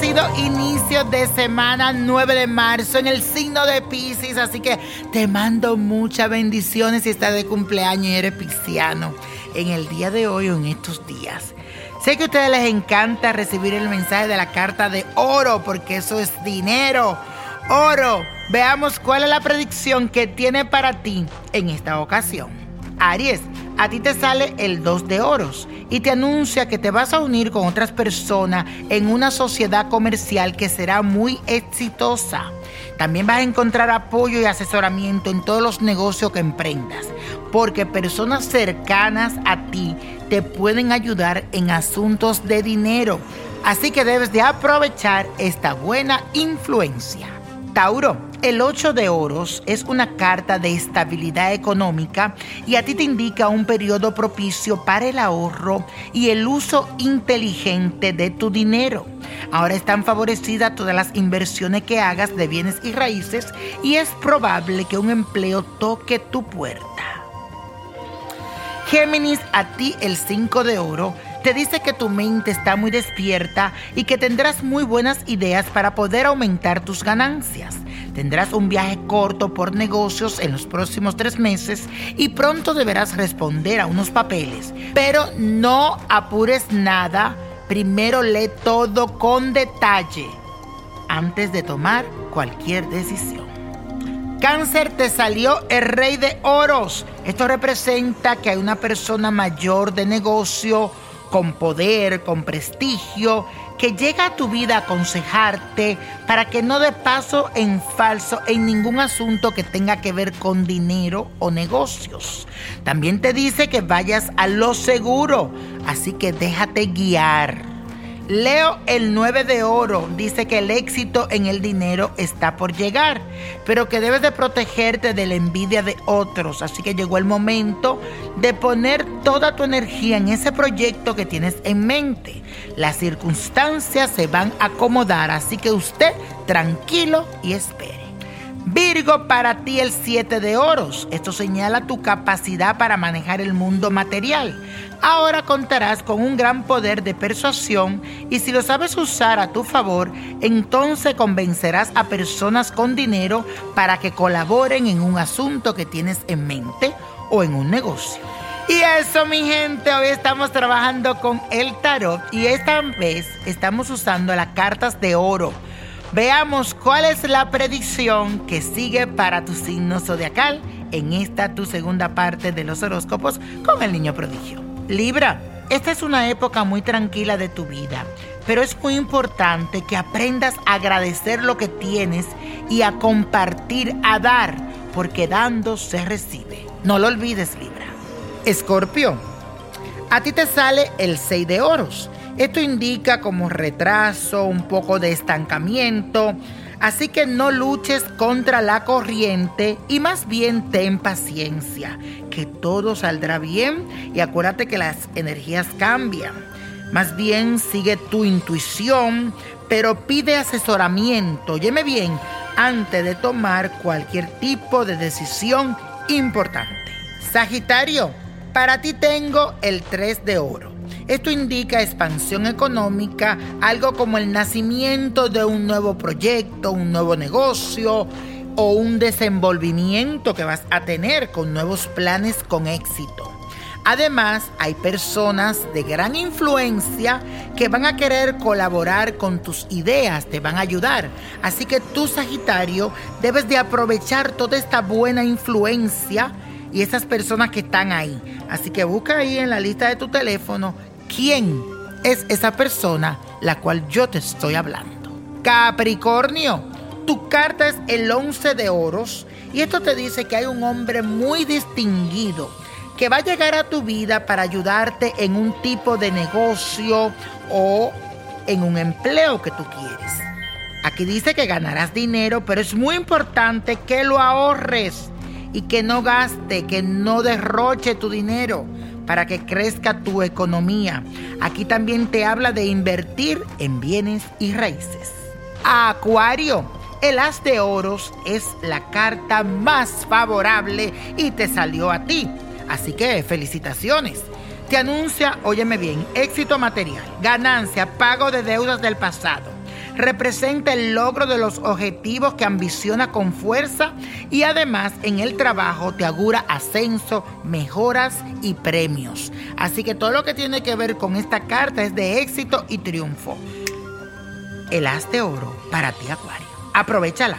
bendecido inicio de semana 9 de marzo en el signo de Pisces, así que te mando muchas bendiciones si estás de cumpleaños y eres pisciano en el día de hoy o en estos días. Sé que a ustedes les encanta recibir el mensaje de la carta de oro porque eso es dinero. Oro, veamos cuál es la predicción que tiene para ti en esta ocasión. Aries, a ti te sale el 2 de oros y te anuncia que te vas a unir con otras personas en una sociedad comercial que será muy exitosa. También vas a encontrar apoyo y asesoramiento en todos los negocios que emprendas, porque personas cercanas a ti te pueden ayudar en asuntos de dinero. Así que debes de aprovechar esta buena influencia. Tauro, el 8 de oros es una carta de estabilidad económica y a ti te indica un periodo propicio para el ahorro y el uso inteligente de tu dinero. Ahora están favorecidas todas las inversiones que hagas de bienes y raíces y es probable que un empleo toque tu puerta. Géminis, a ti el 5 de oro te dice que tu mente está muy despierta y que tendrás muy buenas ideas para poder aumentar tus ganancias. Tendrás un viaje corto por negocios en los próximos tres meses y pronto deberás responder a unos papeles. Pero no apures nada, primero lee todo con detalle antes de tomar cualquier decisión. Cáncer te salió el rey de oros. Esto representa que hay una persona mayor de negocio con poder, con prestigio, que llega a tu vida a aconsejarte para que no de paso en falso en ningún asunto que tenga que ver con dinero o negocios. También te dice que vayas a lo seguro, así que déjate guiar. Leo el 9 de oro dice que el éxito en el dinero está por llegar, pero que debes de protegerte de la envidia de otros. Así que llegó el momento de poner toda tu energía en ese proyecto que tienes en mente. Las circunstancias se van a acomodar, así que usted tranquilo y espere. Virgo, para ti el 7 de oros. Esto señala tu capacidad para manejar el mundo material. Ahora contarás con un gran poder de persuasión y si lo sabes usar a tu favor, entonces convencerás a personas con dinero para que colaboren en un asunto que tienes en mente o en un negocio. Y eso, mi gente, hoy estamos trabajando con el tarot y esta vez estamos usando las cartas de oro Veamos cuál es la predicción que sigue para tu signo zodiacal en esta tu segunda parte de los horóscopos con el niño prodigio. Libra, esta es una época muy tranquila de tu vida, pero es muy importante que aprendas a agradecer lo que tienes y a compartir, a dar, porque dando se recibe. No lo olvides, Libra. Escorpio, a ti te sale el 6 de oros esto indica como retraso, un poco de estancamiento, así que no luches contra la corriente y más bien ten paciencia, que todo saldrá bien y acuérdate que las energías cambian. Más bien sigue tu intuición, pero pide asesoramiento, óyeme bien, antes de tomar cualquier tipo de decisión importante. Sagitario, para ti tengo el 3 de oro. Esto indica expansión económica, algo como el nacimiento de un nuevo proyecto, un nuevo negocio o un desenvolvimiento que vas a tener con nuevos planes con éxito. Además, hay personas de gran influencia que van a querer colaborar con tus ideas, te van a ayudar. Así que tú, Sagitario, debes de aprovechar toda esta buena influencia y esas personas que están ahí. Así que busca ahí en la lista de tu teléfono quién es esa persona la cual yo te estoy hablando. Capricornio, tu carta es el 11 de oros y esto te dice que hay un hombre muy distinguido que va a llegar a tu vida para ayudarte en un tipo de negocio o en un empleo que tú quieres. Aquí dice que ganarás dinero, pero es muy importante que lo ahorres y que no gaste, que no derroche tu dinero para que crezca tu economía. Aquí también te habla de invertir en bienes y raíces. Acuario, el as de oros es la carta más favorable y te salió a ti. Así que felicitaciones. Te anuncia, óyeme bien, éxito material, ganancia, pago de deudas del pasado. Representa el logro de los objetivos que ambiciona con fuerza y además en el trabajo te augura ascenso, mejoras y premios. Así que todo lo que tiene que ver con esta carta es de éxito y triunfo. El haz de oro para ti, Acuario. Aprovechala.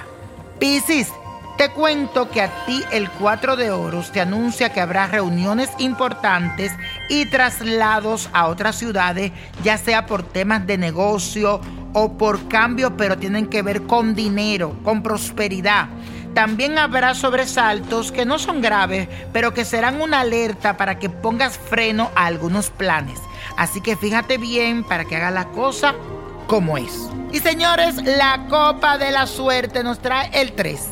Piscis. Te cuento que a ti el 4 de oros te anuncia que habrá reuniones importantes y traslados a otras ciudades, ya sea por temas de negocio o por cambio, pero tienen que ver con dinero, con prosperidad. También habrá sobresaltos que no son graves, pero que serán una alerta para que pongas freno a algunos planes. Así que fíjate bien para que haga la cosa como es. Y señores, la copa de la suerte nos trae el 3.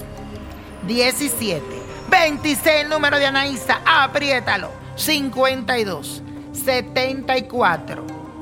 17, 26 número de Anaísa, apriétalo, 52, 74,